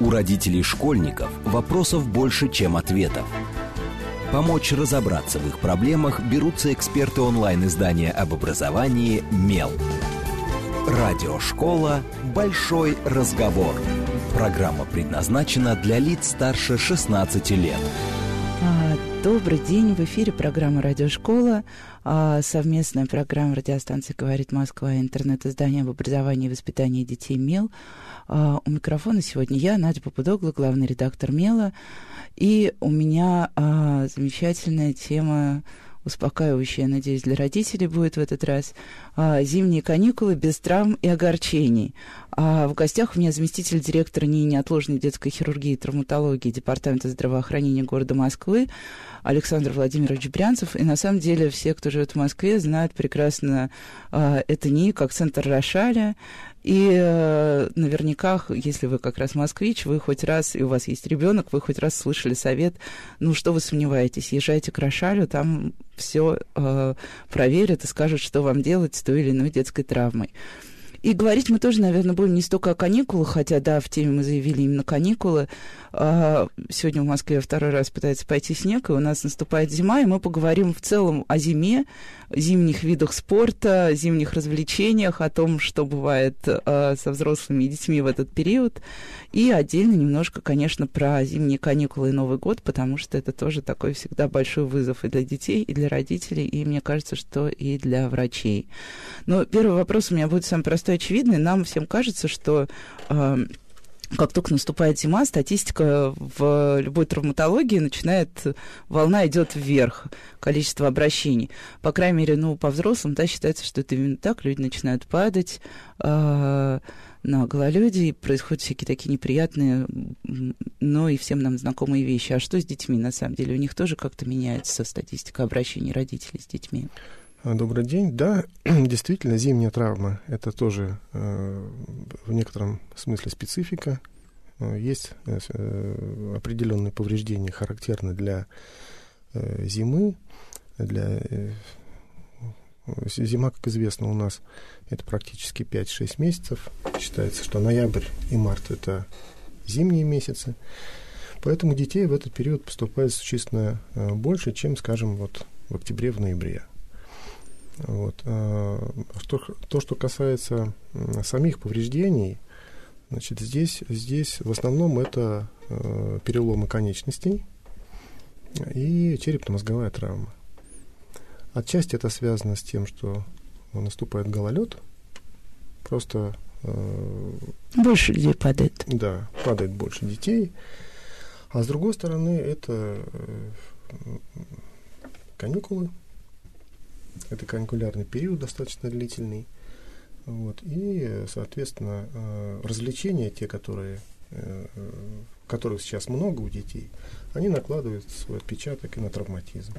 У родителей школьников вопросов больше, чем ответов. Помочь разобраться в их проблемах берутся эксперты онлайн-издания об образовании «Мел». Радиошкола «Большой разговор». Программа предназначена для лиц старше 16 лет. А, добрый день, в эфире программа «Радиошкола», а, совместная программа радиостанции «Говорит Москва» интернет-издание об образовании и воспитании детей «Мел». А, у микрофона сегодня я, Надя Попудогла, главный редактор «Мела», и у меня замечательная тема успокаивающая, надеюсь, для родителей будет в этот раз. А, зимние каникулы без травм и огорчений. В гостях у меня заместитель директора НИИ неотложной детской хирургии и травматологии Департамента здравоохранения города Москвы Александр Владимирович Брянцев. И на самом деле все, кто живет в Москве, знают прекрасно это НИИ как центр Рошаля. И э, наверняка, если вы как раз москвич, вы хоть раз, и у вас есть ребенок, вы хоть раз слышали совет, ну что вы сомневаетесь, езжайте к Рошалю, там все э, проверят и скажут, что вам делать с той или иной детской травмой. И говорить мы тоже, наверное, будем не столько о каникулах, хотя, да, в теме мы заявили именно каникулы. А, сегодня в Москве второй раз пытается пойти снег, и у нас наступает зима, и мы поговорим в целом о зиме, зимних видах спорта, зимних развлечениях, о том, что бывает а, со взрослыми и детьми в этот период. И отдельно немножко, конечно, про зимние каникулы и Новый год, потому что это тоже такой всегда большой вызов и для детей, и для родителей, и мне кажется, что и для врачей. Но первый вопрос у меня будет самый простой очевидный. Нам всем кажется, что а, как только наступает зима, статистика в любой травматологии начинает, волна идет вверх, количество обращений. По крайней мере, ну, по взрослым, да, считается, что это именно так, люди начинают падать э, на гололеде, и происходят всякие такие неприятные, но и всем нам знакомые вещи. А что с детьми, на самом деле? У них тоже как-то меняется статистика обращений родителей с детьми? А, добрый день. Да, действительно, зимняя травма – это тоже э, в некотором смысле специфика. Э, есть э, определенные повреждения, характерны для зимы. Для, зима, как известно, у нас это практически 5-6 месяцев. Считается, что ноябрь и март – это зимние месяцы. Поэтому детей в этот период поступает существенно больше, чем, скажем, вот в октябре, в ноябре. Вот. А, что, то, что касается самих повреждений, значит, здесь, здесь в основном это э, переломы конечностей и черепно-мозговая травма. Отчасти это связано с тем, что наступает гололед, просто... Э, больше людей падает. Да, падает больше детей. А с другой стороны, это э, каникулы, это каникулярный период достаточно длительный. Вот, и, соответственно, э, развлечения, те, которые, э, которых сейчас много у детей, они накладывают свой отпечаток и на травматизм.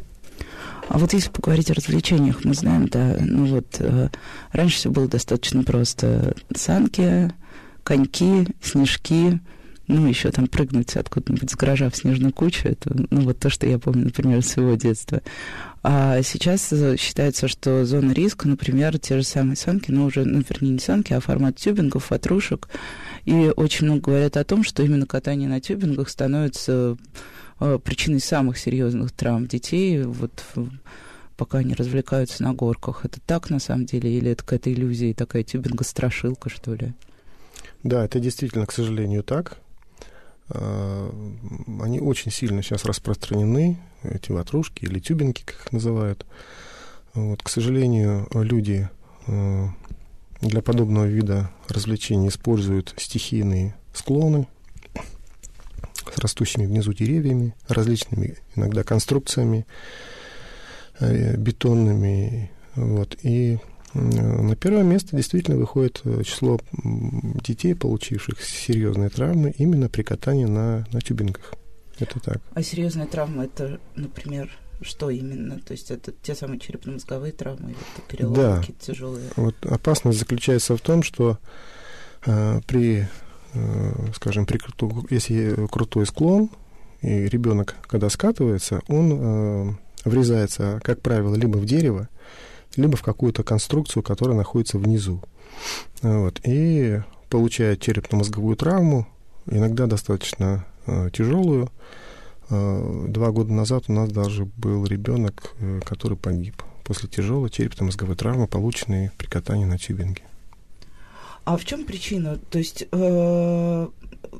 А вот если поговорить о развлечениях, мы знаем, да, ну вот э, раньше все было достаточно просто. Санки, коньки, снежки, ну, еще там прыгнуть откуда-нибудь с гаража в снежную кучу, это, ну, вот то, что я помню, например, своего детства. А сейчас считается, что зона риска, например, те же самые санки, но уже, ну, вернее, не санки, а формат тюбингов, ватрушек. И очень много говорят о том, что именно катание на тюбингах становится э, причиной самых серьезных травм детей, вот пока они развлекаются на горках. Это так на самом деле, или это какая-то иллюзия, такая тюбинга-страшилка, что ли? Да, это действительно, к сожалению, так. А, они очень сильно сейчас распространены, эти ватрушки или тюбинки, как их называют. Вот, к сожалению, люди а, для подобного вида развлечений используют стихийные склоны с растущими внизу деревьями, различными иногда конструкциями э, бетонными. Вот, и на первое место действительно выходит э, число детей, получивших серьезные травмы именно при катании на, на тюбингах. Это так. А серьезные травмы это, например, что именно? То есть это те самые черепно-мозговые травмы это переломы да. тяжелые? Вот опасность заключается в том, что э, при, э, скажем, при круту, если крутой склон, и ребенок, когда скатывается, он э, врезается, как правило, либо в дерево, либо в какую-то конструкцию, которая находится внизу. Вот. И получая черепно-мозговую травму, иногда достаточно э, тяжелую. Э, два года назад у нас даже был ребенок, э, который погиб после тяжелой черепно-мозговой травмы, полученной при катании на тюбинге. А в чем причина? То есть э, а,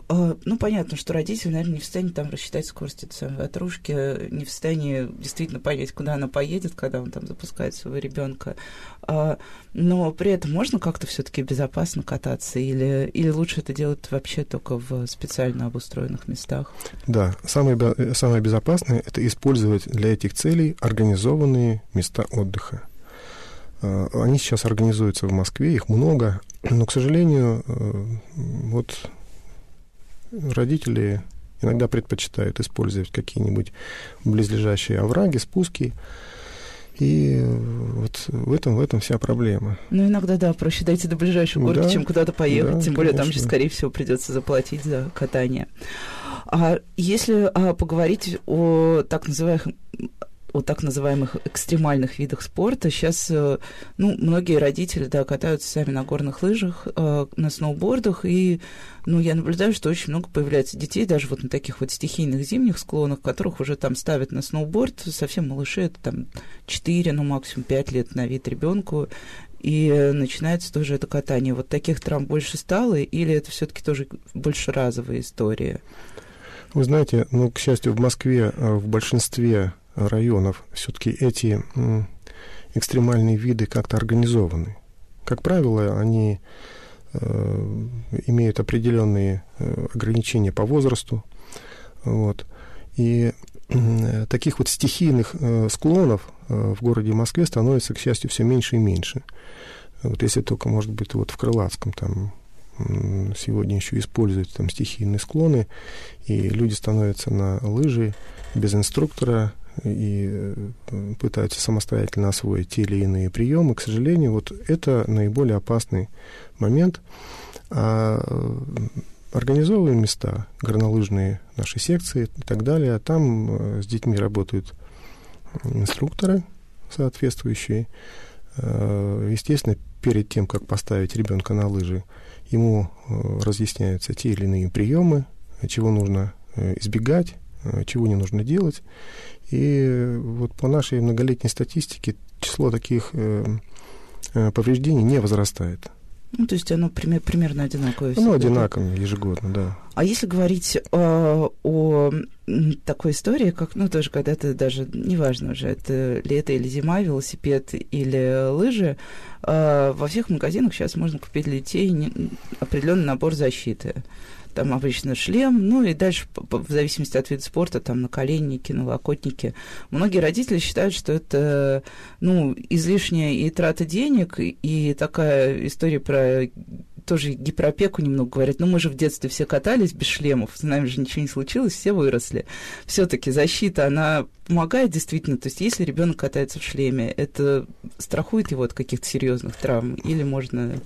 ну, понятно, что родитель, наверное, не в состоянии там рассчитать скорость этой самой ватрушки, не в состоянии действительно понять, куда она поедет, когда он там запускает своего ребенка. А, но при этом можно как-то все-таки безопасно кататься, или, или лучше это делать вообще только в специально обустроенных местах? Да, самое, самое безопасное это использовать для этих целей организованные места отдыха. А, они сейчас организуются в Москве, их много, но, к сожалению, э, вот родители иногда предпочитают использовать какие-нибудь близлежащие овраги, спуски. И вот в этом, в этом вся проблема. Ну, иногда, да, проще дойти до ближайшей горки, да, чем куда-то поехать. Да, Тем более конечно. там же, скорее всего, придется заплатить за катание. А если а, поговорить о так называемых о так называемых экстремальных видах спорта. Сейчас, э, ну, многие родители, да, катаются сами на горных лыжах, э, на сноубордах, и, ну, я наблюдаю, что очень много появляется детей, даже вот на таких вот стихийных зимних склонах, которых уже там ставят на сноуборд, совсем малыши, это там 4, ну, максимум 5 лет на вид ребенку, и начинается тоже это катание. Вот таких травм больше стало, или это все-таки тоже больше разовая история? Вы знаете, ну, к счастью, в Москве э, в большинстве районов все-таки эти экстремальные виды как-то организованы. Как правило, они э, имеют определенные э, ограничения по возрасту. Вот. И э, таких вот стихийных склонов в городе Москве становится, к счастью, все меньше и меньше. Вот если только, может быть, вот в Крылатском там сегодня еще используют там стихийные склоны, и люди становятся на лыжи без инструктора, и э, пытаются самостоятельно освоить те или иные приемы, к сожалению, вот это наиболее опасный момент. А э, организовываем места, горнолыжные наши секции и так далее. Там э, с детьми работают инструкторы соответствующие. Естественно, перед тем, как поставить ребенка на лыжи, ему разъясняются те или иные приемы, чего нужно избегать, чего не нужно делать. И вот по нашей многолетней статистике число таких э, э, повреждений не возрастает. Ну, то есть оно пример, примерно одинаковое. Ну, одинаково ежегодно, да. А если говорить э, о такой истории, как, ну, тоже когда-то даже, неважно уже, это лето или зима, велосипед или лыжи, э, во всех магазинах сейчас можно купить для детей определенный набор защиты там обычно шлем, ну и дальше, в зависимости от вида спорта, там наколенники, налокотники. Многие родители считают, что это, ну, излишняя и трата денег, и такая история про тоже гиперопеку немного говорят, ну мы же в детстве все катались без шлемов, с нами же ничего не случилось, все выросли. Все-таки защита, она помогает действительно, то есть если ребенок катается в шлеме, это страхует его от каких-то серьезных травм, или можно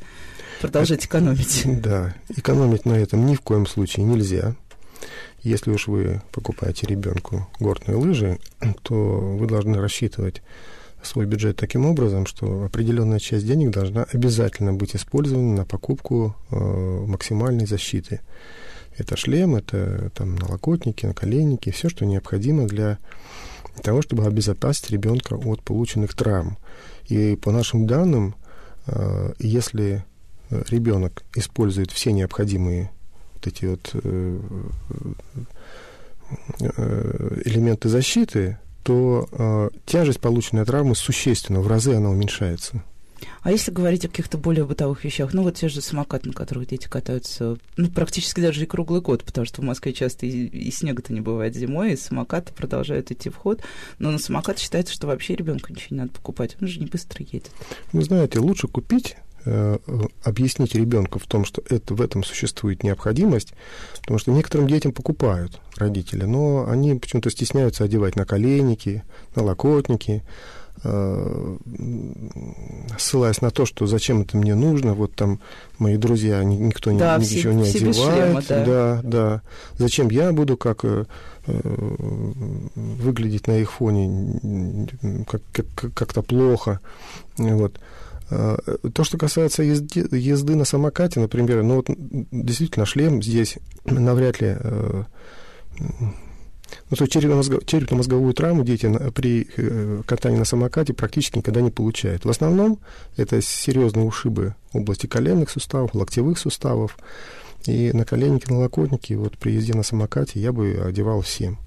продолжать экономить. Да, экономить на этом ни в коем случае нельзя. Если уж вы покупаете ребенку горные лыжи, то вы должны рассчитывать свой бюджет таким образом, что определенная часть денег должна обязательно быть использована на покупку э, максимальной защиты. Это шлем, это там налокотники, наколенники, все, что необходимо для того, чтобы обезопасить ребенка от полученных травм. И по нашим данным, э, если ребенок использует все необходимые вот эти вот э, э, элементы защиты, то э, тяжесть полученной травмы существенно, в разы она уменьшается. А если говорить о каких-то более бытовых вещах, ну вот те же самокаты, на которых дети катаются, ну практически даже и круглый год, потому что в Москве часто и, и снега-то не бывает зимой, и самокаты продолжают идти в ход, но на самокат считается, что вообще ребенку ничего не надо покупать, он же не быстро едет. Вы знаете, лучше купить объяснить ребенку в том, что это, в этом существует необходимость, потому что некоторым детям покупают родители, но они почему-то стесняются одевать наколенники, налокотники, э, ссылаясь на то, что зачем это мне нужно, вот там мои друзья, никто да, ничего все, не одевает, шлема, да. да, да, зачем я буду как э, выглядеть на их фоне как, как, как-то плохо, вот. А, то, что касается езды, езды на самокате, например, ну вот действительно шлем здесь навряд ли... Э, ну, то черепно-мозговую травму дети при э, катании на самокате практически никогда не получают. В основном это серьезные ушибы области коленных суставов, локтевых суставов. И на коленники, на локотники вот при езде на самокате я бы одевал всем.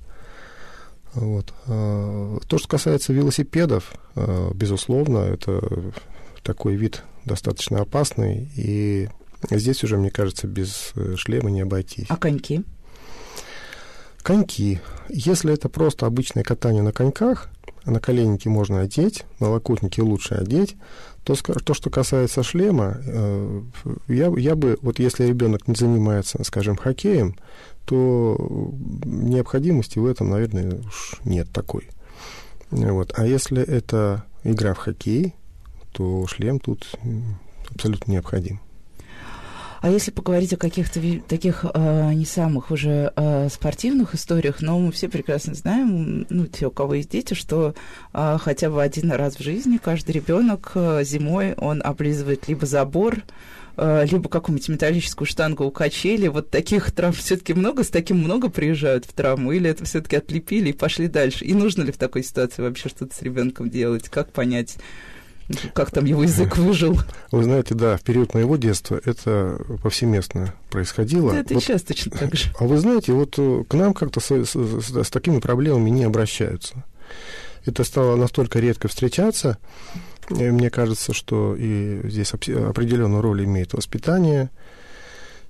Вот. То, что касается велосипедов, безусловно, это такой вид достаточно опасный, и здесь уже, мне кажется, без э, шлема не обойтись. А коньки? Коньки. Если это просто обычное катание на коньках, на коленники можно одеть, на локотники лучше одеть, то, то что касается шлема, э, я, я бы, вот если ребенок не занимается, скажем, хоккеем, то необходимости в этом, наверное, уж нет такой. Вот. А если это игра в хоккей, то шлем тут абсолютно необходим. А если поговорить о каких-то таких э, не самых уже э, спортивных историях, но мы все прекрасно знаем, ну, те, у кого есть дети, что э, хотя бы один раз в жизни каждый ребенок э, зимой он облизывает либо забор, э, либо какую-нибудь металлическую штангу у качели. Вот таких травм все-таки много, с таким много приезжают в травму, или это все-таки отлепили и пошли дальше? И нужно ли в такой ситуации вообще что-то с ребенком делать? Как понять? Как там его язык выжил. Вы знаете, да, в период моего детства это повсеместно происходило. Да, это вот, сейчас точно так же. А вы знаете, вот э, к нам как-то с, с, с, с такими проблемами не обращаются. Это стало настолько редко встречаться. Мне кажется, что и здесь определенную роль имеет воспитание.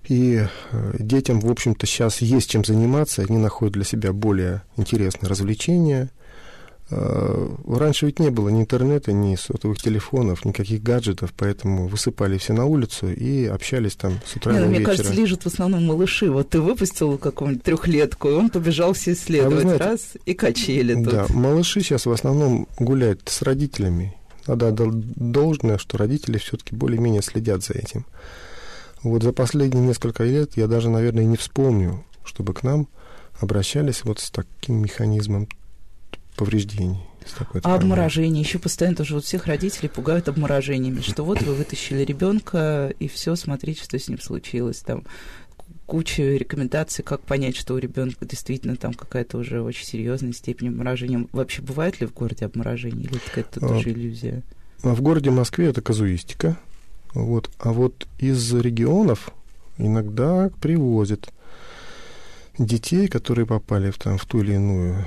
И э, детям, в общем-то, сейчас есть чем заниматься, они находят для себя более интересные развлечения – раньше ведь не было ни интернета, ни сотовых телефонов, никаких гаджетов, поэтому высыпали все на улицу и общались там с утра не, до ну, вечера. Мне кажется, лежат в основном малыши. Вот ты выпустил какого-нибудь трехлетку, и он побежал все исследовать. А знаете, раз и качели тут. Да, малыши сейчас в основном гуляют с родителями. Надо должное, что родители все-таки более-менее следят за этим. Вот за последние несколько лет я даже, наверное, не вспомню, чтобы к нам обращались вот с таким механизмом повреждений. А обморожение? Еще постоянно тоже вот всех родителей пугают обморожениями, что вот вы вытащили ребенка, и все, смотрите, что с ним случилось. Там куча рекомендаций, как понять, что у ребенка действительно там какая-то уже очень серьезная степень обморожения. Вообще бывает ли в городе обморожение, или это а, тоже иллюзия? А в городе Москве это казуистика. Вот. А вот из регионов иногда привозят детей, которые попали в, там, в ту или иную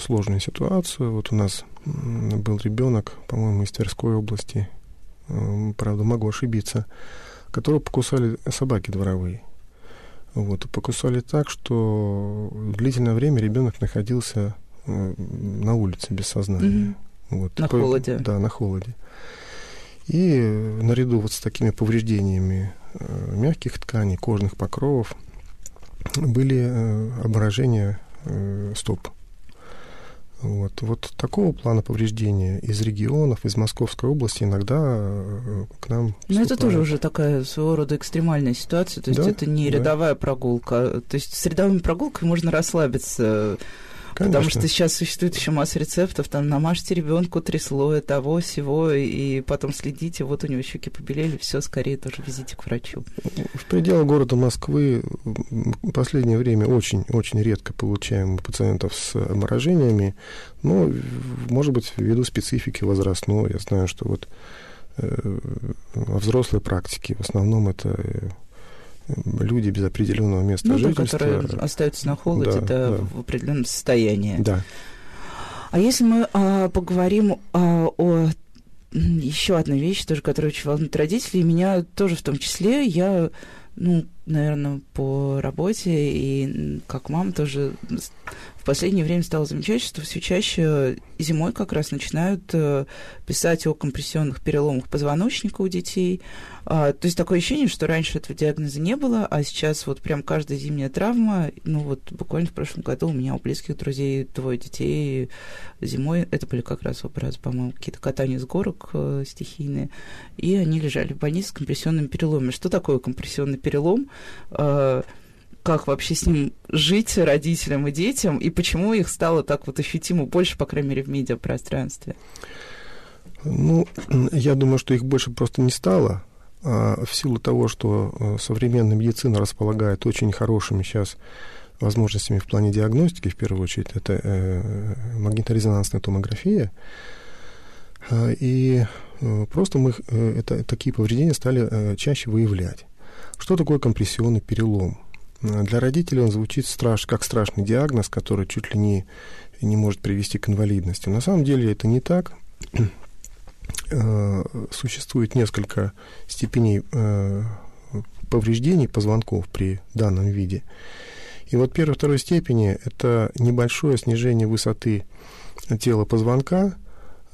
сложную ситуацию. Вот у нас был ребенок, по-моему, из Тверской области, правда, могу ошибиться, которого покусали собаки дворовые. Вот, покусали так, что длительное время ребенок находился на улице без сознания. Угу. Вот, на такой, холоде. Да, на холоде. И наряду вот с такими повреждениями э, мягких тканей, кожных покровов, были э, обморожения стоп. Вот, вот такого плана повреждения из регионов, из Московской области иногда э, к нам. Но это тоже уже такая своего рода экстремальная ситуация, то есть да, это не рядовая да. прогулка. То есть с рядовыми прогулками можно расслабиться Конечно. Потому что сейчас существует еще масса рецептов, там намажьте ребенку три слоя того, всего, и потом следите, вот у него щеки побелели, все, скорее тоже везите к врачу. В пределах города Москвы в последнее время очень-очень редко получаем пациентов с обморожениями, но, может быть, ввиду специфики возрастной, я знаю, что вот э, во взрослой практике в основном это э, люди без определенного места ну, жительства. Да, которые остаются на холоде, да, да, в определенном состоянии. Да. А если мы а, поговорим а, о еще одной вещи, тоже, которая очень волнует родителей, меня тоже в том числе, я, ну, наверное, по работе и как мама тоже в последнее время стала замечать, что все чаще зимой как раз начинают э, писать о компрессионных переломах позвоночника у детей, а, то есть такое ощущение, что раньше этого диагноза не было, а сейчас вот прям каждая зимняя травма, ну вот буквально в прошлом году у меня у близких друзей двое детей зимой, это были как раз образы, по-моему, какие-то катания с горок э, стихийные, и они лежали в больнице с компрессионными переломами. Что такое компрессионный перелом? Э, как вообще с ним жить родителям и детям, и почему их стало так вот ощутимо больше, по крайней мере, в медиапространстве? Ну, я думаю, что их больше просто не стало. А в силу того, что э, современная медицина располагает очень хорошими сейчас возможностями в плане диагностики, в первую очередь, это э, магниторезонансная томография. Э, и э, просто мы это, такие повреждения стали чаще выявлять. Что такое компрессионный перелом? Э, для родителей он звучит страш, как страшный диагноз, который чуть ли не, не может привести к инвалидности. На самом деле это не так. Э, существует несколько степеней э, повреждений позвонков при данном виде. И вот первой второй степени это небольшое снижение высоты тела позвонка,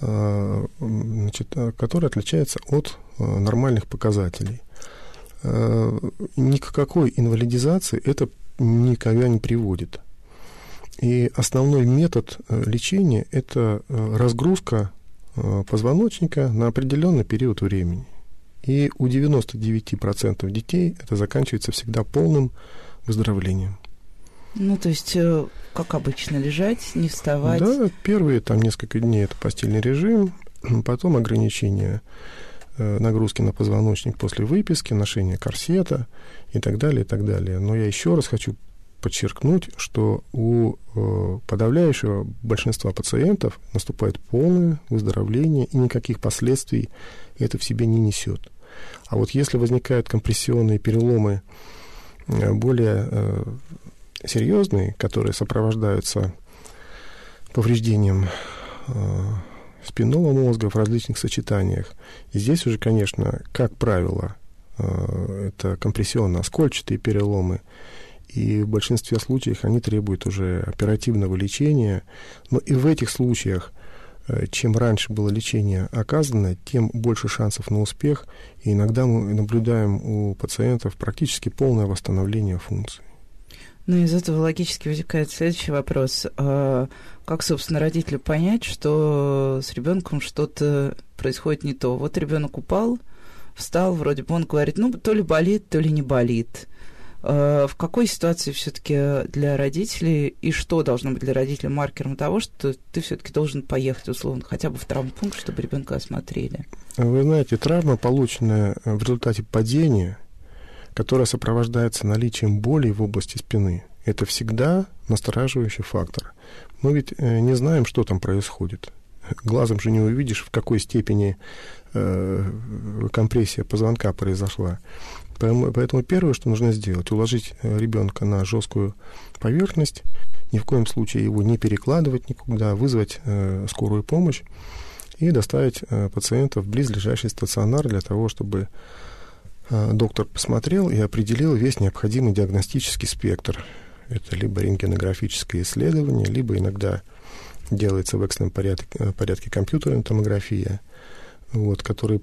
значит, которое отличается от нормальных показателей. Ни к какой инвалидизации это никогда не приводит. И основной метод лечения – это разгрузка Э, позвоночника на определенный период времени. И у 99% детей это заканчивается всегда полным выздоровлением. Ну, то есть, э, как обычно, лежать, не вставать? Да, первые там несколько дней это постельный режим, потом ограничение э, нагрузки на позвоночник после выписки, ношение корсета и так далее, и так далее. Но я еще раз хочу подчеркнуть, что у э, подавляющего большинства пациентов наступает полное выздоровление и никаких последствий это в себе не несет. А вот если возникают компрессионные переломы э, более э, серьезные, которые сопровождаются повреждением спинного мозга в различных сочетаниях, и здесь уже, конечно, как правило, это компрессионно-оскольчатые переломы, и в большинстве случаев они требуют уже оперативного лечения. Но и в этих случаях, э, чем раньше было лечение оказано, тем больше шансов на успех. И иногда мы наблюдаем у пациентов практически полное восстановление функций. Ну, из этого логически возникает следующий вопрос. А как, собственно, родителю понять, что с ребенком что-то происходит не то? Вот ребенок упал, встал, вроде бы он говорит, ну, то ли болит, то ли не болит. Э, в какой ситуации все-таки для родителей и что должно быть для родителей маркером того, что ты все-таки должен поехать, условно, хотя бы в травмпункт, чтобы ребенка осмотрели? Вы знаете, травма, полученная в результате падения, которая сопровождается наличием боли в области спины, это всегда настораживающий фактор. Мы ведь э, не знаем, что там происходит. Глазом же не увидишь, в какой степени э, компрессия позвонка произошла. Поэтому, поэтому первое, что нужно сделать, уложить э, ребенка на жесткую поверхность, ни в коем случае его не перекладывать никуда, вызвать э, скорую помощь и доставить э, пациента в близлежащий стационар для того, чтобы доктор посмотрел и определил весь необходимый диагностический спектр. Это либо рентгенографическое исследование, либо иногда делается в экстренном порядке, э, порядке компьютерная томография, вот, который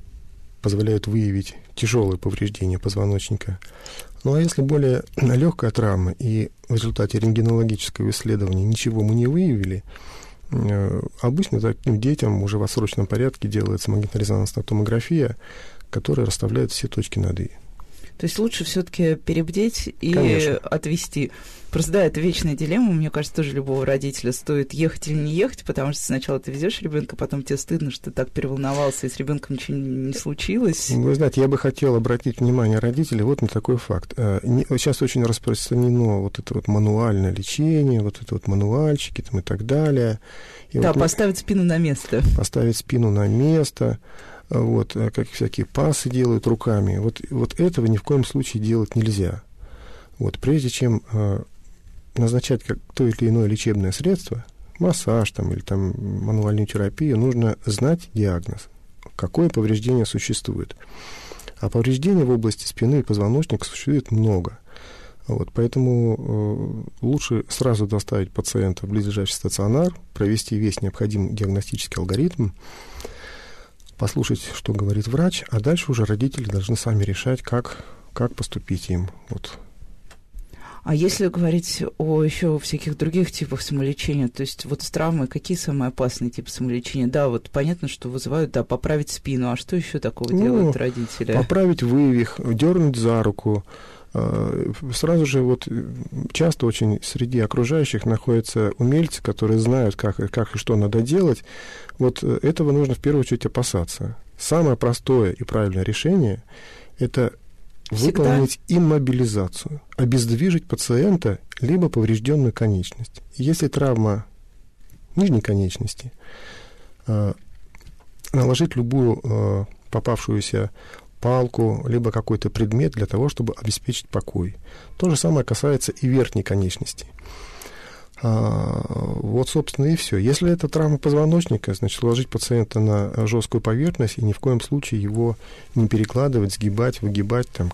позволяют выявить тяжелые повреждения позвоночника. Ну а если более легкая травма и в результате рентгенологического исследования ничего мы не выявили, э, обычно таким детям уже в отсрочном порядке делается магнитно-резонансная томография, которая расставляет все точки над «и». То есть лучше все-таки перебдеть и Конечно. отвести. Просто да, это вечная дилемма. Мне кажется, тоже любого родителя стоит ехать или не ехать, потому что сначала ты везешь ребенка, потом тебе стыдно, что ты так переволновался, и с ребенком ничего не случилось. Вы знаете, я бы хотел обратить внимание родителей вот на такой факт. Э, сейчас очень распространено вот это вот мануальное лечение, вот это вот мануальчики там и так далее. И да, вот поставить спину на место. Поставить спину на место вот, э, как всякие пасы делают руками. Вот, вот этого ни в коем случае делать нельзя. Вот, прежде чем э, назначать как то или иное лечебное средство, массаж там, или там, мануальную терапию, нужно знать диагноз, какое повреждение существует. А повреждений в области спины и позвоночника существует много. Вот, поэтому э, лучше сразу доставить пациента в близлежащий стационар, провести весь необходимый диагностический алгоритм, послушать, что говорит врач, а дальше уже родители должны сами решать, как, как поступить им. Вот. А если говорить о еще всяких других типах самолечения, то есть вот с травмой, какие самые опасные типы самолечения? Да, вот понятно, что вызывают, да, поправить спину, а что еще такого ну, делают родители? Поправить вывих, дернуть за руку, сразу же вот часто очень среди окружающих находятся умельцы, которые знают, как, как и что надо делать. Вот этого нужно в первую очередь опасаться. Самое простое и правильное решение – это Всегда. выполнить иммобилизацию, обездвижить пациента либо поврежденную конечность. Если травма нижней конечности, э, наложить любую э, попавшуюся палку, либо какой-то предмет для того, чтобы обеспечить покой. То же самое касается и верхней конечности. А, вот, собственно, и все. Если это травма позвоночника, значит, ложить пациента на жесткую поверхность и ни в коем случае его не перекладывать, сгибать, выгибать, там,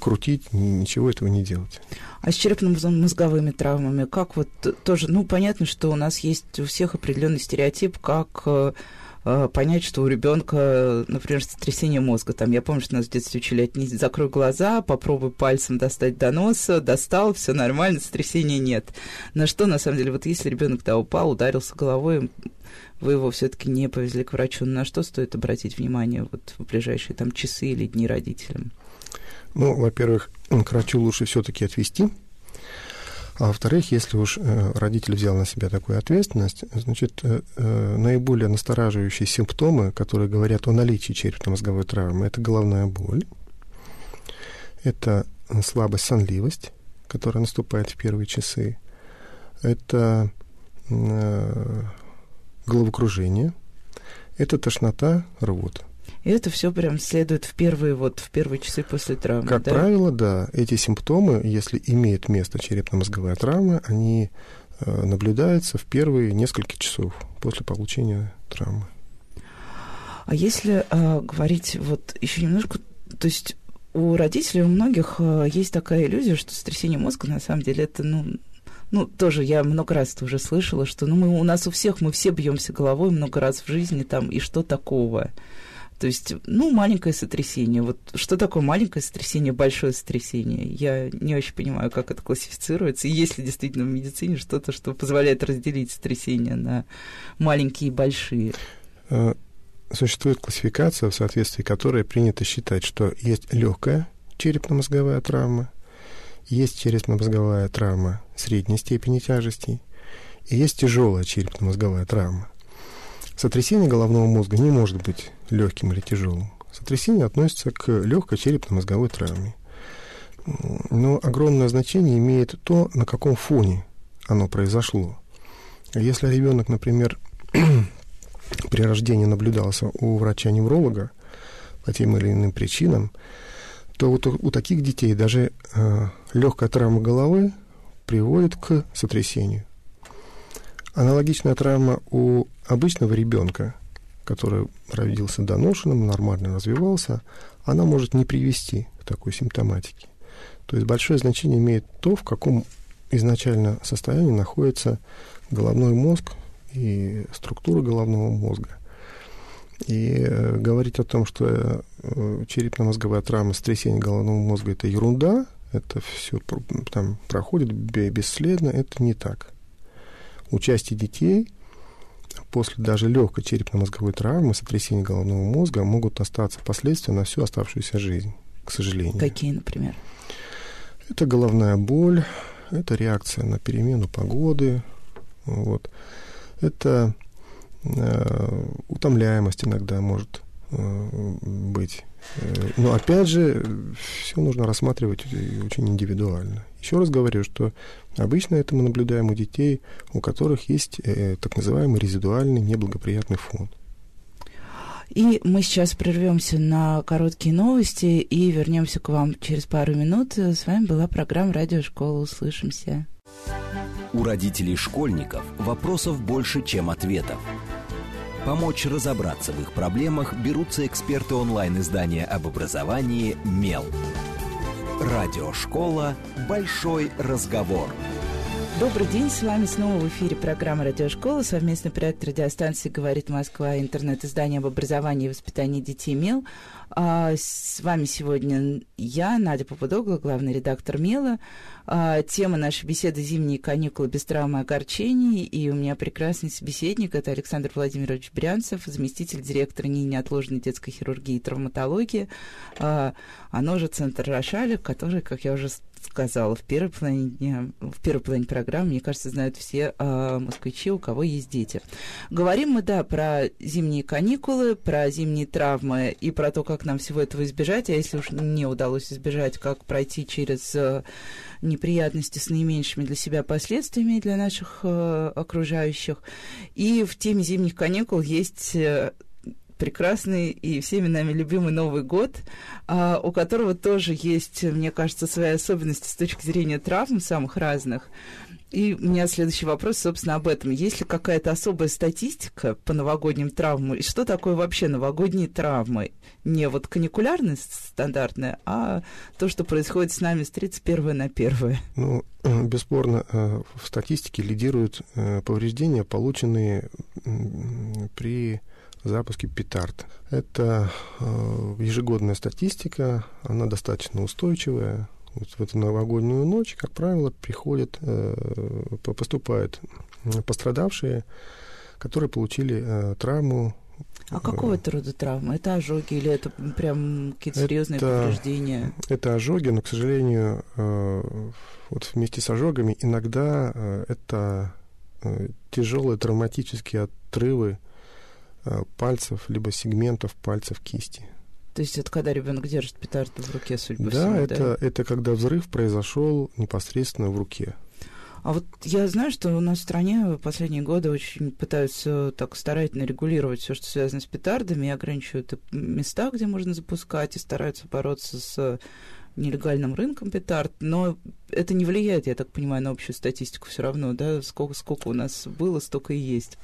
крутить, ничего этого не делать. А с черепно-мозговыми травмами, как вот тоже, ну, понятно, что у нас есть у всех определенный стереотип, как Э, понять, что у ребенка, например, сотрясение мозга. Там, я помню, что нас в детстве учили отнести, закрой глаза, попробуй пальцем достать до носа, достал, все нормально, сотрясения нет. На что, на самом деле, вот если ребенок да, упал, ударился головой, вы его все-таки не повезли к врачу, на что стоит обратить внимание вот в ближайшие там часы или дни родителям? Ну, во-первых, к врачу лучше все-таки отвести, а во-вторых, если уж э, родитель взял на себя такую ответственность, значит, э, э, наиболее настораживающие симптомы, которые говорят о наличии черепно-мозговой травмы, это головная боль, это слабость, сонливость, которая наступает в первые часы, это головокружение, это тошнота, рвота. И это все прям следует в первые, вот, в первые часы после травмы. Как да? правило, да. Эти симптомы, если имеет место черепно-мозговая травма, они э, наблюдаются в первые несколько часов после получения травмы. А если э, говорить вот еще немножко, то есть у родителей, у многих э, есть такая иллюзия, что сотрясение мозга на самом деле это, ну, ну, тоже я много раз это уже слышала, что ну, мы, у нас у всех, мы все бьемся головой много раз в жизни, там, и что такого? То есть, ну, маленькое сотрясение. Вот что такое маленькое сотрясение, большое сотрясение? Я не очень понимаю, как это классифицируется. И есть ли действительно в медицине что-то, что позволяет разделить сотрясения на маленькие и большие? Э, существует классификация, в соответствии которой принято считать, что есть легкая черепно-мозговая травма, есть черепно-мозговая травма средней степени тяжести, и есть тяжелая черепно-мозговая травма. Сотрясение головного мозга не может быть легким или тяжелым. Сотрясение относится к легкой черепно-мозговой травме. Но огромное значение имеет то, на каком фоне оно произошло. Если ребенок, например, при рождении наблюдался у врача-невролога по тем или иным причинам, то вот у, у таких детей даже э, легкая травма головы приводит к сотрясению. Аналогичная травма у обычного ребенка, который родился доношенным, нормально развивался, она может не привести к такой симптоматике. То есть большое значение имеет то, в каком изначально состоянии находится головной мозг и структура головного мозга. И э, говорить о том, что э, черепно-мозговая травма, сотрясение головного мозга – это ерунда, это все там проходит бесследно, это не так участие детей после даже легкой черепно-мозговой травмы, сотрясения головного мозга могут остаться последствия на всю оставшуюся жизнь, к сожалению. Какие, например? Это головная боль, это реакция на перемену погоды, вот. это э, утомляемость иногда может э, быть. Э, но опять же, все нужно рассматривать очень индивидуально. Еще раз говорю, что обычно это мы наблюдаем у детей, у которых есть э, так называемый резидуальный неблагоприятный фон. И мы сейчас прервемся на короткие новости и вернемся к вам через пару минут. С вами была программа «Радиошкола». Услышимся. У родителей школьников вопросов больше, чем ответов. Помочь разобраться в их проблемах берутся эксперты онлайн-издания об образовании «Мел». Радиошкола «Большой разговор». Добрый день, с вами снова в эфире программа «Радиошкола», совместный проект радиостанции «Говорит Москва», интернет-издание об образовании и воспитании детей МЕЛ. А с вами сегодня я, Надя Попудогла, главный редактор МЕЛа. А, тема нашей беседы «Зимние каникулы без травмы и огорчений». И у меня прекрасный собеседник – это Александр Владимирович Брянцев, заместитель директора НИИ неотложной детской хирургии и травматологии. А, оно же Центр Рошаля, который, как я уже сказала, в первой половине дня, в первой половине программы, мне кажется, знают все э, москвичи, у кого есть дети. Говорим мы, да, про зимние каникулы, про зимние травмы и про то, как нам всего этого избежать, а если уж не удалось избежать, как пройти через э, неприятности с наименьшими для себя последствиями для наших э, окружающих. И в теме зимних каникул есть э, прекрасный и всеми нами любимый Новый год, а, у которого тоже есть, мне кажется, свои особенности с точки зрения травм самых разных. И у меня следующий вопрос, собственно, об этом. Есть ли какая-то особая статистика по новогодним травмам? И что такое вообще новогодние травмы? Не вот каникулярная стандартная, а то, что происходит с нами с 31 на 1. Ну, бесспорно, э, в статистике лидируют э, повреждения, полученные при запуске петард. Это э, ежегодная статистика, она достаточно устойчивая. Вот в эту новогоднюю ночь, как правило, приходят, э, поступают пострадавшие, которые получили э, травму. А какого это рода травма? Это ожоги или это прям какие-то серьезные это, повреждения? Это ожоги, но, к сожалению, э, вот вместе с ожогами иногда э, это э, тяжелые травматические отрывы пальцев, либо сегментов пальцев кисти. То есть это когда ребенок держит петарду в руке, судя по да, всему, это, да? это когда взрыв произошел непосредственно в руке. А вот я знаю, что у нас в стране в последние годы очень пытаются так старательно регулировать все, что связано с петардами, и ограничивают места, где можно запускать, и стараются бороться с нелегальным рынком петард, но это не влияет, я так понимаю, на общую статистику все равно, да, сколько, сколько у нас было, столько и есть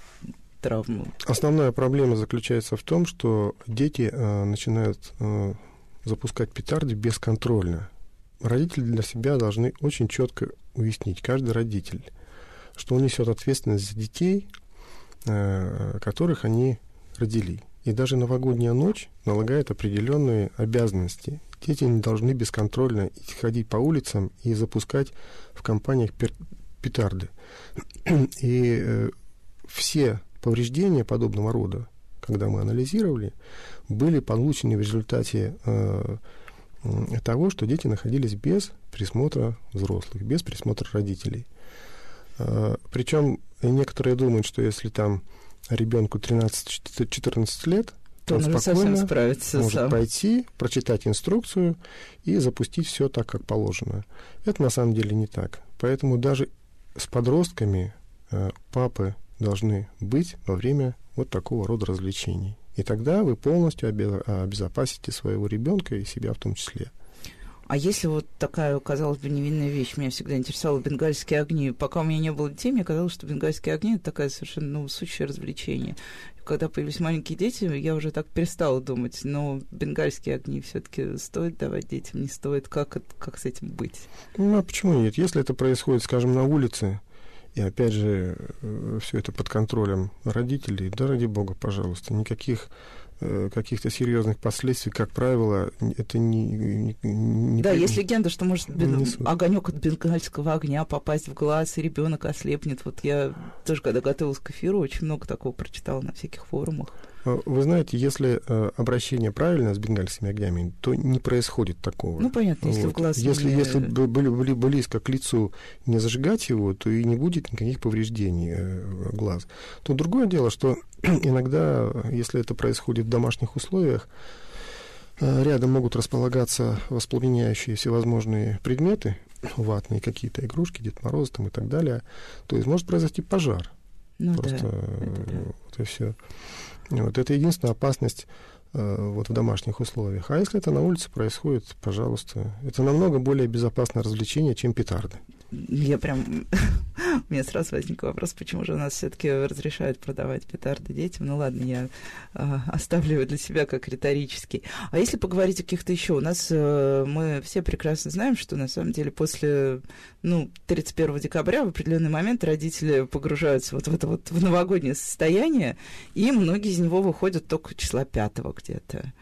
травму? Основная проблема заключается в том, что дети э, начинают э, запускать петарды бесконтрольно. Родители для себя должны очень четко уяснить, каждый родитель, что он несет ответственность за детей, э, которых они родили. И даже новогодняя ночь налагает определенные обязанности. Дети не должны бесконтрольно ходить по улицам и запускать в компаниях петарды. И э, все повреждения подобного рода, когда мы анализировали, были получены в результате э, того, что дети находились без присмотра взрослых, без присмотра родителей. Э, причем некоторые думают, что если там ребенку 13-14 лет, то он, он спокойно справится может сам. пойти, прочитать инструкцию и запустить все так, как положено. Это на самом деле не так. Поэтому даже с подростками э, папы должны быть во время вот такого рода развлечений. И тогда вы полностью обезопасите своего ребенка и себя в том числе. А если вот такая, казалось бы, невинная вещь, меня всегда интересовала бенгальские огни. Пока у меня не было детей, мне казалось, что бенгальские огни — это такая совершенно ну, сущее развлечение. Когда появились маленькие дети, я уже так перестала думать, но бенгальские огни все таки стоит давать детям, не стоит. Как, как с этим быть? Ну, а почему нет? Если это происходит, скажем, на улице, и опять же, э, все это под контролем родителей. Да ради бога, пожалуйста, никаких э, каких-то серьезных последствий, как правило, это не... не, не да, при... есть легенда, что может бен... огонек от бенгальского огня попасть в глаз, и ребенок ослепнет. Вот я тоже, когда готовилась к эфиру, очень много такого прочитала на всяких форумах. А, вы знаете, если э, обращение правильно с бенгальскими огнями, то не происходит такого. Ну, понятно, если вот. в глаз Если, не... если были, были близко к лицу не зажигать его, то и не будет никаких повреждений э, глаз. То другое дело, что иногда, если это происходит в домашних условиях, э, рядом могут располагаться воспламеняющие всевозможные предметы, ватные какие-то игрушки, Дед Мороз там и так далее, то есть может произойти пожар. Ну, Просто да, это да. вот и все. Вот это единственная опасность э, вот в домашних условиях. А если это на улице происходит, пожалуйста, это намного более безопасное развлечение, чем петарды. Я прям У меня сразу возник вопрос, почему же у нас все-таки разрешают продавать петарды детям. Ну ладно, я э, оставлю его для себя как риторический. А если поговорить о каких-то еще, у нас э, мы все прекрасно знаем, что на самом деле после ну, 31 декабря в определенный момент родители погружаются вот в это вот в новогоднее состояние, и многие из него выходят только числа 5 где-то.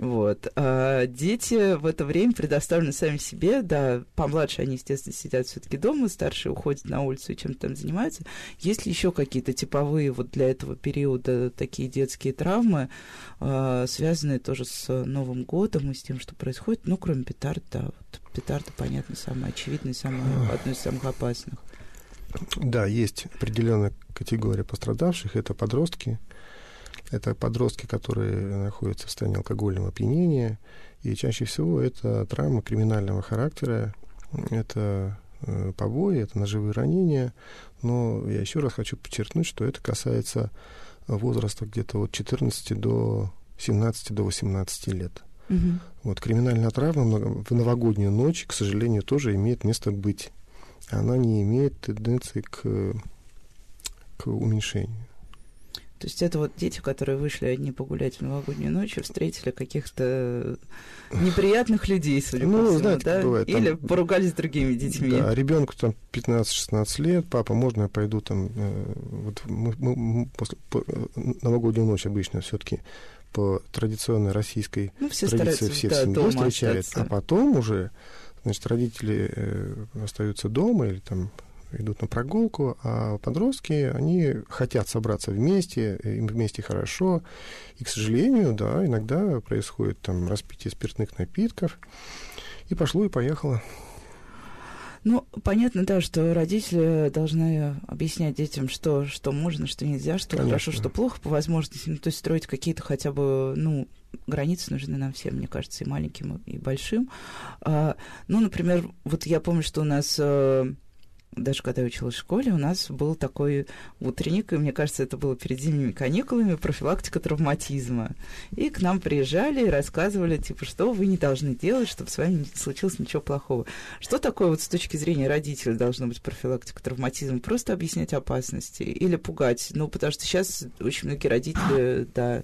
Вот. А дети в это время предоставлены сами себе, да, помладше они, естественно, сидят все-таки дома, старшие уходят на улицу и чем-то там занимаются. Есть ли еще какие-то типовые вот для этого периода такие детские травмы, а, связанные тоже с Новым годом и с тем, что происходит? Ну, кроме петард, да, вот петарды, понятно, самое очевидное, самое, одно из самых опасных. Да, есть определенная категория пострадавших, это подростки, это подростки, которые находятся в состоянии алкогольного опьянения, и чаще всего это травмы криминального характера, это э, побои, это ножевые ранения, но я еще раз хочу подчеркнуть, что это касается возраста где-то от 14 до 17 до 18 лет. Угу. Вот криминальная травма в новогоднюю ночь, к сожалению, тоже имеет место быть. Она не имеет тенденции к, к уменьшению. То есть это вот дети, которые вышли одни погулять в новогоднюю ночь и встретили каких-то неприятных людей, судя ну, по всему, знаете, да? Бывает, там, Или поругались с другими детьми. Да, ребенку там 15-16 лет, папа, можно я пойду там... Э, вот мы, мы после по, новогоднюю ночь обычно все таки по традиционной российской ну, все традиции все да, в семье встречают, остаться. а потом уже, значит, родители э, остаются дома или там идут на прогулку, а подростки, они хотят собраться вместе, им вместе хорошо. И, к сожалению, да, иногда происходит там распитие спиртных напитков. И пошло, и поехало. Ну, понятно, да, что родители должны объяснять детям, что, что можно, что нельзя, что Конечно. хорошо, что плохо по возможности. Ну, то есть строить какие-то хотя бы, ну, границы нужны нам всем, мне кажется, и маленьким, и большим. А, ну, например, вот я помню, что у нас э, даже когда я училась в школе, у нас был такой утренник, и мне кажется, это было перед зимними каникулами, профилактика травматизма. И к нам приезжали и рассказывали, типа, что вы не должны делать, чтобы с вами не случилось ничего плохого. Что такое вот с точки зрения родителей должна быть профилактика травматизма? Просто объяснять опасности или пугать? Ну, потому что сейчас очень многие родители, да,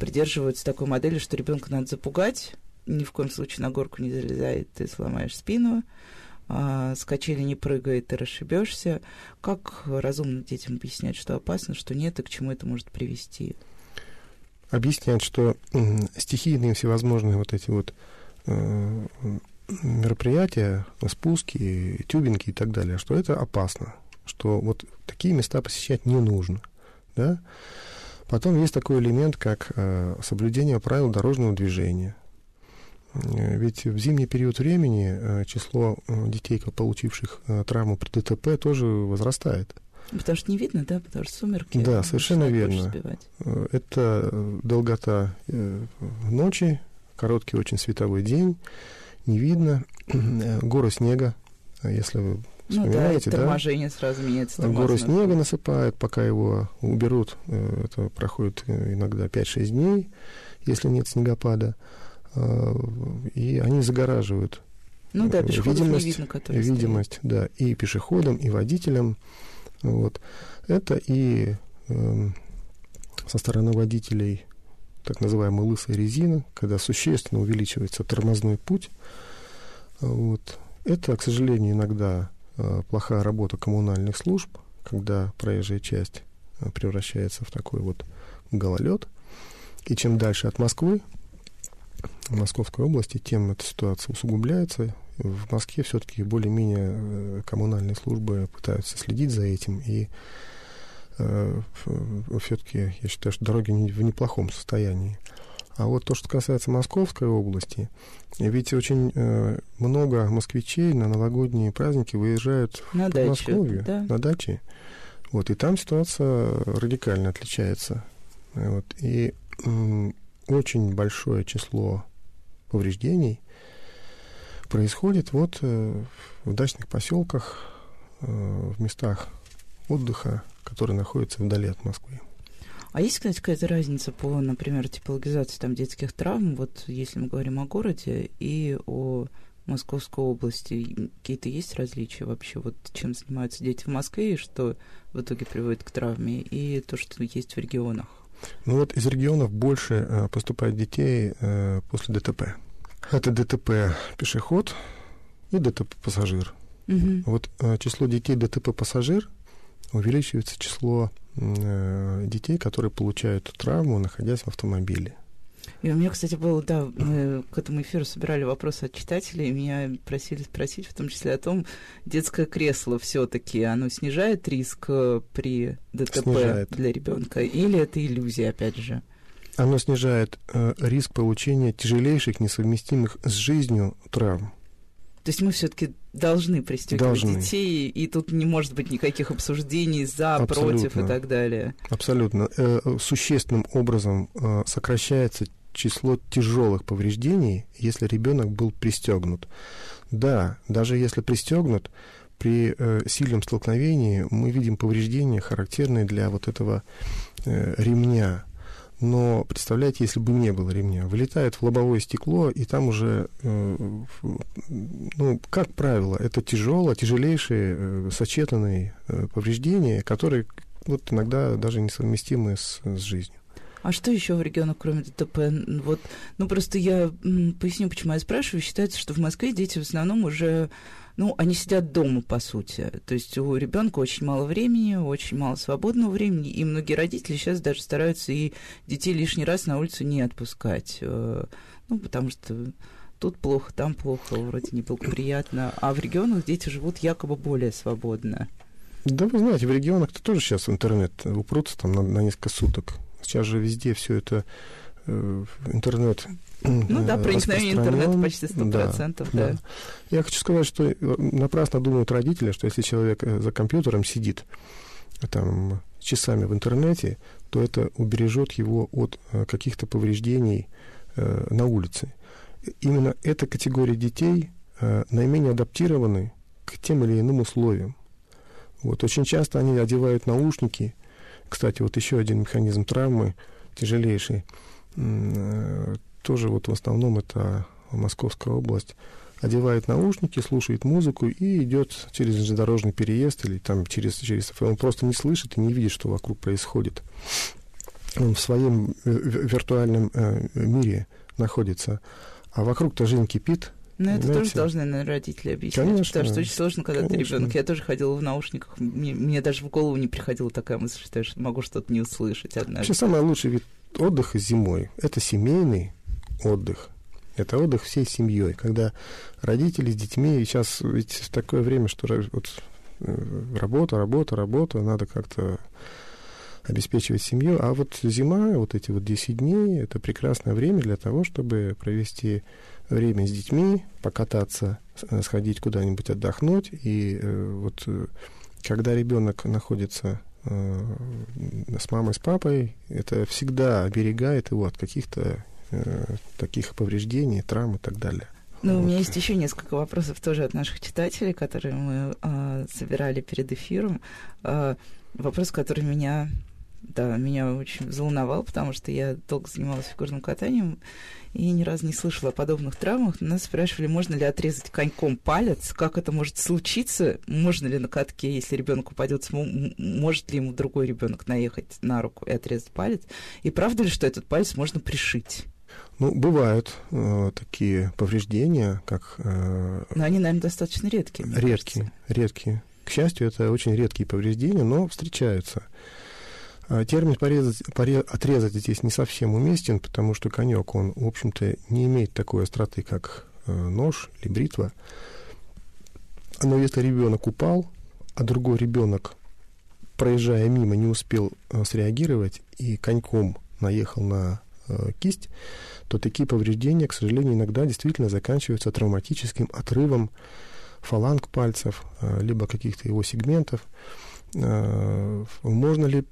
придерживаются такой модели, что ребенка надо запугать, ни в коем случае на горку не залезает, ты сломаешь спину, а, не прыгает, ты расшибешься. Как разумно детям объяснять, что опасно, что нет, и к чему это может привести? Объяснять, что стихийные всевозможные вот эти вот э, мероприятия, спуски, тюбинги и так далее, что это опасно, что вот такие места посещать не нужно, да. Потом есть такой элемент, как э, соблюдение правил дорожного движения – ведь в зимний период времени э, число э, детей, получивших травму при ДТП, тоже возрастает. Потому что не видно, да, потому что сумерки. Да, совершенно верно. Это долгота ночи, короткий очень световой день, не видно, горы снега, если вы вспоминаете, ну, да, торможение да? сразу меняется. Горы снега насыпают, пока его уберут, это проходит иногда 5-6 дней, если нет снегопада. Э, и они загораживают ну да, видимость, не видно, видимость, стоят. да, и пешеходам, и водителям. Вот. Это и э, со стороны водителей так называемая лысая резина, когда существенно увеличивается тормозной путь. Вот. Это, к сожалению, иногда э, плохая работа коммунальных служб, когда проезжая часть э, превращается в такой вот гололед. И чем дальше от Москвы, Московской области, тем эта ситуация усугубляется. В Москве все-таки более-менее э, коммунальные службы пытаются следить за этим, и э, все-таки я считаю, что дороги в неплохом состоянии. А вот то, что касается Московской области, ведь очень э, много москвичей на новогодние праздники выезжают на в Подмосковье, да. на даче. Вот, и там ситуация радикально отличается. Вот, и очень большое число повреждений происходит вот э, в дачных поселках, э, в местах отдыха, которые находятся вдали от Москвы. А есть, кстати, какая-то разница по, например, типологизации там детских травм, вот если мы говорим о городе и о Московской области? Какие-то есть различия вообще? Вот чем занимаются дети в Москве и что в итоге приводит к травме, и то, что есть в регионах? Ну вот из регионов больше э, поступает детей э, после ДТП. Это ДТП пешеход и ДТП пассажир. Угу. Вот э, число детей ДТП пассажир увеличивается число детей, которые получают травму, находясь в автомобиле. И у меня, кстати, было, да, мы к этому эфиру собирали вопросы от читателей, и меня просили спросить, в том числе о том, детское кресло все-таки, оно снижает риск э, при ДТП снижает. для ребенка, или это иллюзия, опять же? Оно снижает э, риск получения тяжелейших, несовместимых с жизнью травм. То есть мы все-таки должны пристегивать должны. детей, и тут не может быть никаких обсуждений за, Абсолютно. против и так далее. Абсолютно. Э, существенным образом э, сокращается число тяжелых повреждений, если ребенок был пристегнут. Да, даже если пристегнут, при э, сильном столкновении мы видим повреждения, характерные для вот этого э, ремня но представляете, если бы не было ремня, вылетает в лобовое стекло, и там уже, э, ну, как правило, это тяжелое, тяжелейшие, э, сочетанные э, повреждения, которые вот иногда даже несовместимы с, с жизнью. А что еще в регионах, кроме ДТП? Вот, ну, просто я поясню, почему я спрашиваю. Считается, что в Москве дети в основном уже ну, они сидят дома, по сути. То есть у ребенка очень мало времени, очень мало свободного времени, и многие родители сейчас даже стараются и детей лишний раз на улицу не отпускать. Э, ну, потому что тут плохо, там плохо, вроде неблагоприятно. А в регионах дети живут якобы более свободно. Да, вы знаете, в регионах-то тоже сейчас интернет упрутся там на, на несколько суток. Сейчас же везде все это э, интернет ну да, проникновение интернета почти 100%. Да, да. да. Я хочу сказать, что э, напрасно думают родители, что если человек э, за компьютером сидит там, часами в интернете, то это убережет его от э, каких-то повреждений э, на улице. Именно эта категория детей э, наименее адаптированы к тем или иным условиям. Вот очень часто они одевают наушники. Кстати, вот еще один механизм травмы тяжелейший тоже вот в основном это Московская область, одевает наушники, слушает музыку и идет через железнодорожный переезд или там через, через... Он просто не слышит и не видит, что вокруг происходит. Он в своем э, виртуальном э, мире находится. А вокруг-то жизнь кипит, ну, это тоже должны, наверное, родители объяснять. Конечно, потому что очень сложно, когда конечно. ты ребенок. Я тоже ходила в наушниках. Мне, мне даже в голову не приходила такая мысль, что я могу что-то не услышать однажды. Вообще, самый лучший вид отдыха зимой – это семейный отдых. Это отдых всей семьей, когда родители с детьми, и сейчас ведь такое время, что вот, э, работа, работа, работа, надо как-то обеспечивать семью. А вот зима, вот эти вот 10 дней, это прекрасное время для того, чтобы провести время с детьми, покататься, э, сходить куда-нибудь отдохнуть. И э, вот когда ребенок находится с мамой, с папой, это всегда оберегает его от каких-то Э, таких повреждений, травм и так далее. Ну, вот. у меня есть еще несколько вопросов тоже от наших читателей, которые мы э, собирали перед эфиром. Э, вопрос, который меня, да, меня очень взволновал, потому что я долго занималась фигурным катанием и ни разу не слышала о подобных травмах. Нас спрашивали, можно ли отрезать коньком палец, как это может случиться, можно ли на катке, если ребенок упадет, может ли ему другой ребенок наехать на руку и отрезать палец, и правда ли, что этот палец можно пришить? Ну, бывают э, такие повреждения, как... Э, но они, наверное, достаточно редкие. Редкие, кажется. редкие. К счастью, это очень редкие повреждения, но встречаются. А термин порезать, порез, отрезать здесь не совсем уместен, потому что конек, он, в общем-то, не имеет такой остроты, как э, нож или бритва. Но если ребенок упал, а другой ребенок, проезжая мимо, не успел э, среагировать и коньком наехал на э, кисть, то такие повреждения, к сожалению, иногда действительно заканчиваются травматическим отрывом фаланг пальцев, э, либо каких-то его сегментов. Э, можно ли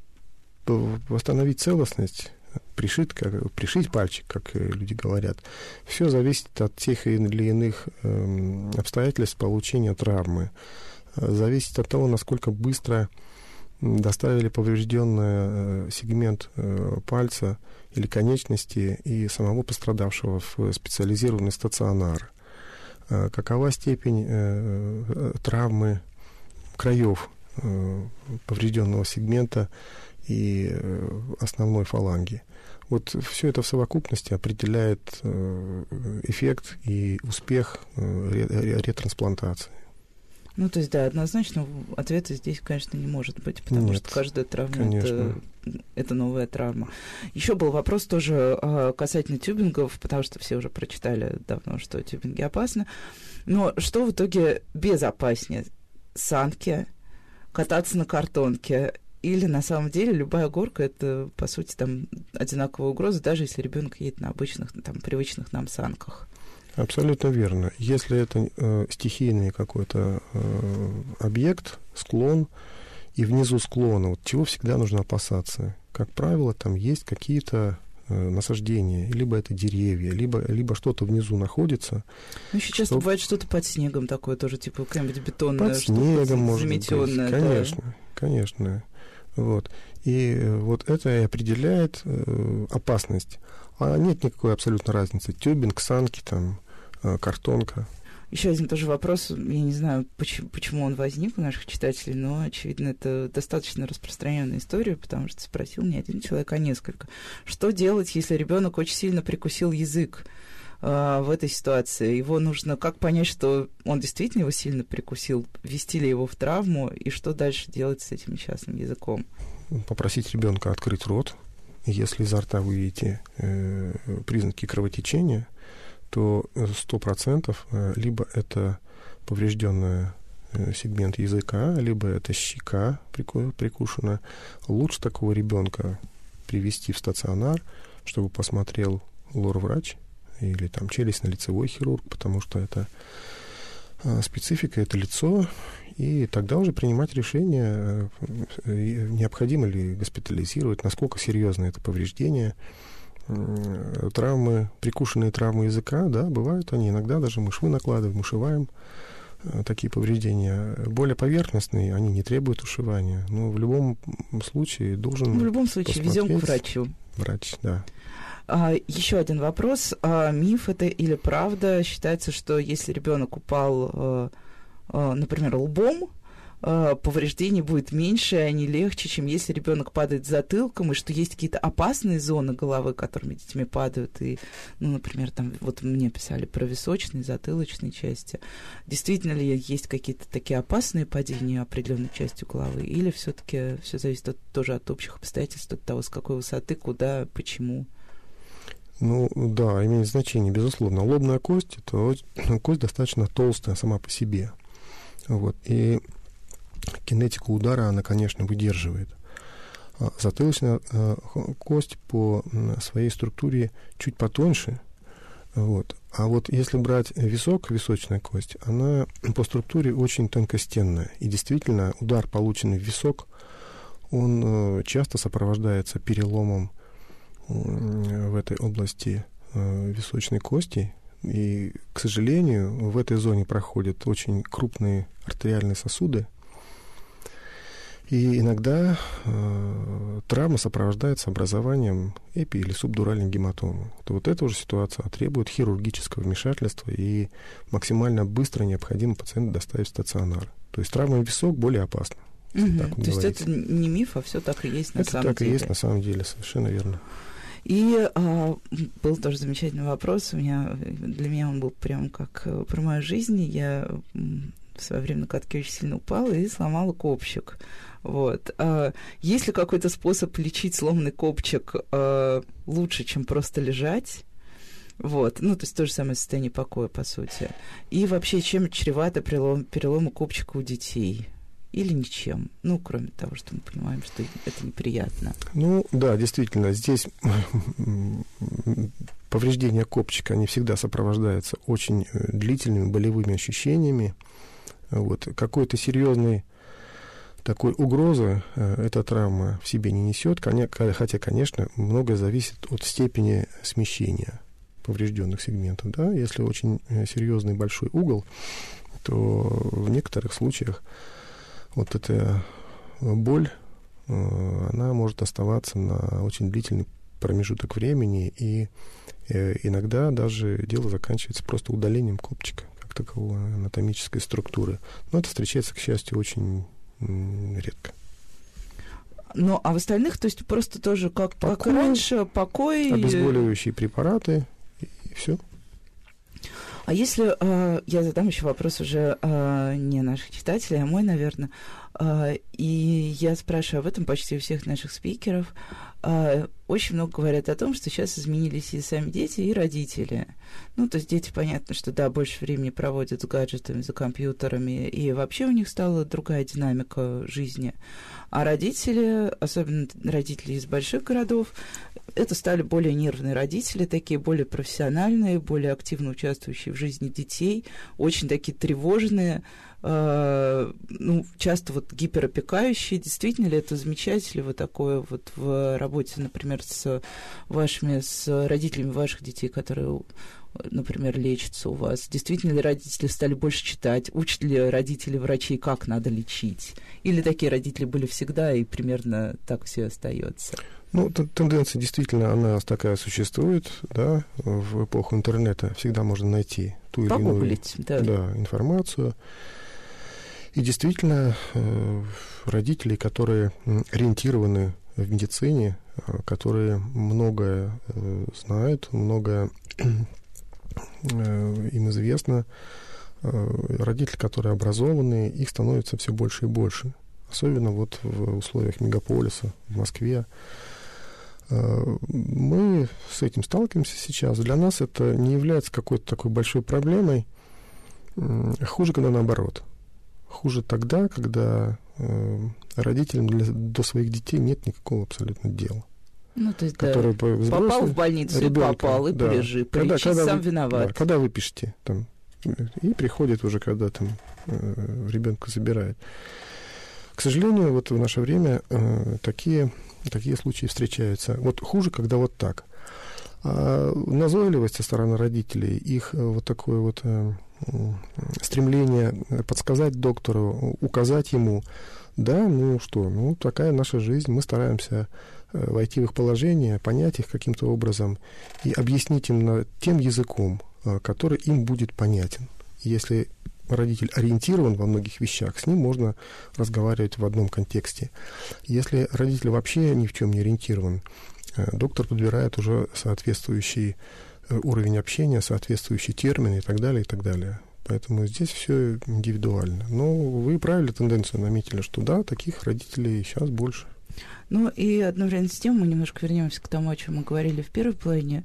восстановить целостность? пришить, как, пришить пальчик, как люди говорят. Все зависит от тех или иных э, обстоятельств получения травмы. Зависит от того, насколько быстро доставили поврежденный э, сегмент э, пальца или конечности и самого пострадавшего в специализированный стационар. какова степень травмы краев поврежденного сегмента и основной фаланги. Вот все это в совокупности определяет эффект и успех ретрансплантации. Ну, то есть, да, однозначно ответа здесь, конечно, не может быть, потому Нет, что каждая травма это, это новая травма. Еще был вопрос тоже а, касательно тюбингов, потому что все уже прочитали давно, что тюбинги опасны. Но что в итоге безопаснее? Санки, кататься на картонке или на самом деле любая горка это, по сути, там одинаковая угроза, даже если ребенок едет на обычных, там, привычных нам санках? Абсолютно верно. Если это э, стихийный какой-то э, объект, склон, и внизу склона, вот чего всегда нужно опасаться? Как правило, там есть какие-то э, насаждения, либо это деревья, либо, либо что-то внизу находится. Ну, еще часто бывает что-то под снегом такое тоже, типа какая-нибудь бетонная Под снегом, может быть, конечно, да. конечно. Вот. И э, вот это и определяет э, опасность. А нет никакой абсолютно разницы. Тюбинг, санки, там, картонка. Еще один тоже вопрос, я не знаю, почему, почему он возник у наших читателей, но, очевидно, это достаточно распространенная история, потому что спросил не один человек, а несколько. Что делать, если ребенок очень сильно прикусил язык? э, в этой ситуации? Его нужно как понять, что он действительно его сильно прикусил, ввести ли его в травму, и что дальше делать с этим несчастным языком? Попросить ребенка открыть рот, если изо рта вы видите э, признаки кровотечения, то сто процентов э, либо это поврежденная э, сегмент языка, либо это щека прикушена. Лучше такого ребенка привести в стационар, чтобы посмотрел лор-врач или там челюстно-лицевой хирург, потому что это э, специфика, это лицо, и тогда уже принимать решение, э, необходимо ли госпитализировать, насколько серьезно это повреждение. Травмы, прикушенные травмы языка, да, бывают они. Иногда даже мы швы накладываем, ушиваем э, такие повреждения. Более поверхностные, они не требуют ушивания. Но в любом случае должен В любом случае, везем к врачу. Врач, да. А, еще один вопрос. А, миф это или правда? Считается, что если ребенок упал а, а, например, лбом, а, повреждений будет меньше, и они легче, чем если ребенок падает затылком, и что есть какие-то опасные зоны головы, которыми детьми падают. И, ну, например, там вот мне писали про височные, затылочные части. Действительно ли есть какие-то такие опасные падения определенной частью головы? Или все-таки все зависит от, тоже от общих обстоятельств, от того, с какой высоты, куда, почему? Ну, да, имеет значение, безусловно. Лобная кость – это кость достаточно толстая сама по себе. Вот. И кинетику удара она, конечно, выдерживает. А затылочная э, кость по своей структуре чуть потоньше. Вот. А вот если брать висок, височная кость, она по структуре очень тонкостенная. И действительно, удар, полученный в висок, он э, часто сопровождается переломом в этой области э, височной кости, и, к сожалению, в этой зоне проходят очень крупные артериальные сосуды. И иногда э, травма сопровождается образованием эпи- или субдуральной гематомы. То вот эта уже ситуация требует хирургического вмешательства, и максимально быстро необходимо пациента доставить в стационар. То есть травма висок более опасна. Угу. То говорить. есть это не миф, а все так и есть на это самом деле. Это так и есть на самом деле, совершенно верно. И а, был тоже замечательный вопрос. У меня, для меня он был прям как э, про мою жизнь. Я в свое время на катке очень сильно упала и сломала копчик. Вот. А, есть ли какой-то способ лечить сломанный копчик а, лучше, чем просто лежать? Вот, ну, то есть то же самое состояние покоя, по сути. И вообще, чем чревато перелом, переломы копчика у детей? или ничем? Ну, кроме того, что мы понимаем, что это неприятно. Ну, да, действительно, здесь повреждения копчика, они всегда сопровождаются очень э, длительными болевыми ощущениями. Вот. Какой-то серьезной такой угрозы э, эта травма в себе не несет, хотя, конечно, многое зависит от степени смещения поврежденных сегментов. Да? Если очень э, серьезный большой угол, то в некоторых случаях вот эта боль, э, она может оставаться на очень длительный промежуток времени, и иногда даже дело заканчивается просто удалением копчика, как такового, анатомической структуры. Но это встречается, к счастью, очень редко. Ну, а в остальных, то есть просто тоже как, покой, как раньше, покой... Обезболивающие препараты, и, и все. А если э, я задам еще вопрос уже э, не наших читателей, а мой, наверное, э, и я спрашиваю об этом почти у всех наших спикеров, э, очень много говорят о том, что сейчас изменились и сами дети, и родители. Ну, то есть дети, понятно, что да, больше времени проводят с гаджетами, за компьютерами, и вообще у них стала другая динамика жизни. А родители, особенно родители из больших городов, это стали более нервные родители, такие более профессиональные, более активно участвующие в жизни детей, очень такие тревожные, э, ну, часто вот гиперопекающие. Действительно ли это замечательно вот такое вот в работе, например, с вашими, с родителями ваших детей, которые например, лечится у вас? Действительно ли родители стали больше читать? Учат ли родители врачей, как надо лечить? Или такие родители были всегда, и примерно так все остается? Ну, тенденция действительно, она такая существует, да, в эпоху интернета всегда можно найти ту или иную да. Да, информацию. И действительно, э, родители, которые ориентированы в медицине, э, которые многое э, знают, многое им известно, родители, которые образованные, их становится все больше и больше. Особенно вот в условиях мегаполиса, в Москве. Мы с этим сталкиваемся сейчас. Для нас это не является какой-то такой большой проблемой. Хуже, когда наоборот. Хуже тогда, когда родителям для, до своих детей нет никакого абсолютно дела. Ну, то есть, который да, взрослый, попал в больницу, ребенка, попал, и да. полежи, когда, когда сам вы, виноват. Да, когда вы пишете, там, и приходит уже, когда там э, ребенка забирают. К сожалению, вот в наше время э, такие, такие случаи встречаются. Вот хуже, когда вот так. А назойливость со стороны родителей, их э, вот такое вот э, стремление подсказать доктору, указать ему, да, ну что, ну такая наша жизнь, мы стараемся Э, войти в их положение, понять их каким-то образом и объяснить им на тем языком, э, который им будет понятен. Если родитель ориентирован во многих вещах, с ним можно разговаривать в одном контексте. Если родитель вообще ни в чем не ориентирован, э, доктор подбирает уже соответствующий уровень общения, соответствующие термины и так далее, и так далее. Поэтому здесь все индивидуально. Но вы правильно тенденцию наметили, что да, таких родителей сейчас больше. Ну и одновременно с тем мы немножко вернемся к тому, о чем мы говорили в первой плане.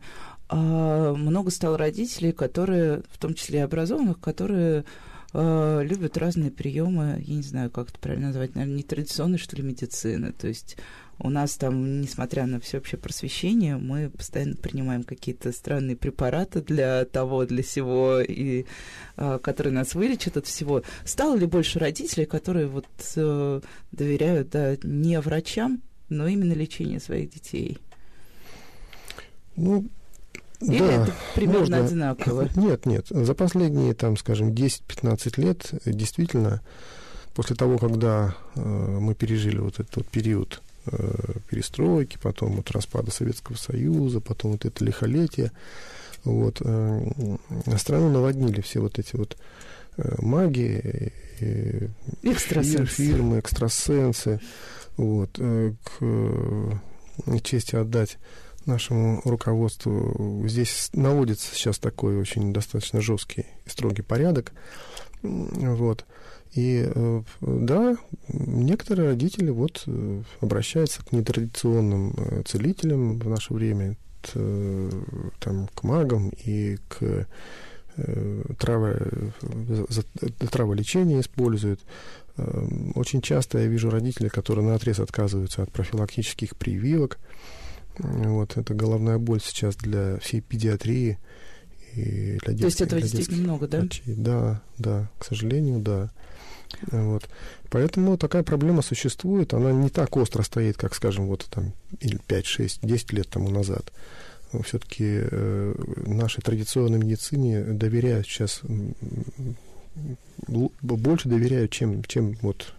А, много стало родителей, которые, в том числе и образованных, которые а, любят разные приемы, я не знаю, как это правильно назвать, наверное, нетрадиционной, что ли, медицины. То есть у нас там, несмотря на всеобщее просвещение, мы постоянно принимаем какие-то странные препараты для того, для всего, и, а, которые нас вылечат от всего. Стало ли больше родителей, которые вот э, доверяют да, не врачам, но именно лечение своих детей? Ну, Или да, это примерно можно... одинаково? Нет, нет. За последние, там, скажем, 10-15 лет действительно, после того, когда э, мы пережили вот этот вот период э, перестройки, потом вот распада Советского Союза, потом вот это лихолетие, вот, э, страну наводнили все вот эти вот э, маги, э, экстрасенсы. фирмы, экстрасенсы, вот, э, к э, чести отдать нашему руководству. Здесь наводится сейчас такой очень достаточно жесткий и строгий порядок. Вот. И э, да, некоторые родители вот обращаются к нетрадиционным целителям в наше время, там, к магам и к травы, траволечение используют. Эм, очень часто я вижу родителей, которые на отрез отказываются от профилактических прививок. Вот, это головная боль сейчас для всей педиатрии и для детских. То есть этого действительно много, да? Врачей. Да, да, к сожалению, да. Вот. Поэтому такая проблема существует, она не так остро стоит, как, скажем, вот там 5, 6, 10 лет тому назад. Все-таки э, нашей традиционной медицине доверяют сейчас больше доверяют, чем, чем вот,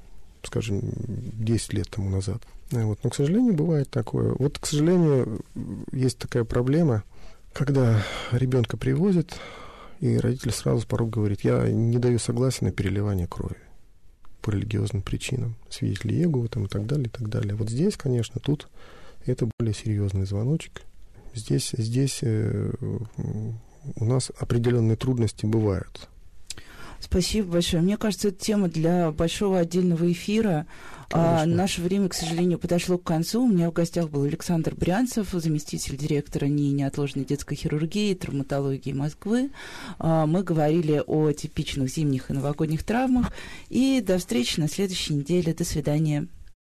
скажем, 10 лет тому назад. Вот. Но, к сожалению, бывает такое. Вот, к сожалению, есть такая проблема, когда ребенка привозят, и родитель сразу с порога говорит, я не даю согласия на переливание крови по религиозным причинам, свидетели Иеговы там и так далее, и так далее. Вот здесь, конечно, тут это более серьезный звоночек. Здесь, здесь э, у нас определенные трудности бывают. Спасибо большое. Мне кажется, это тема для большого отдельного эфира. А, наше время, к сожалению, подошло к концу. У меня в гостях был Александр Брянцев, заместитель директора НИИ неотложной детской хирургии и травматологии Москвы. А, мы говорили о типичных зимних и новогодних травмах. И до встречи на следующей неделе. До свидания.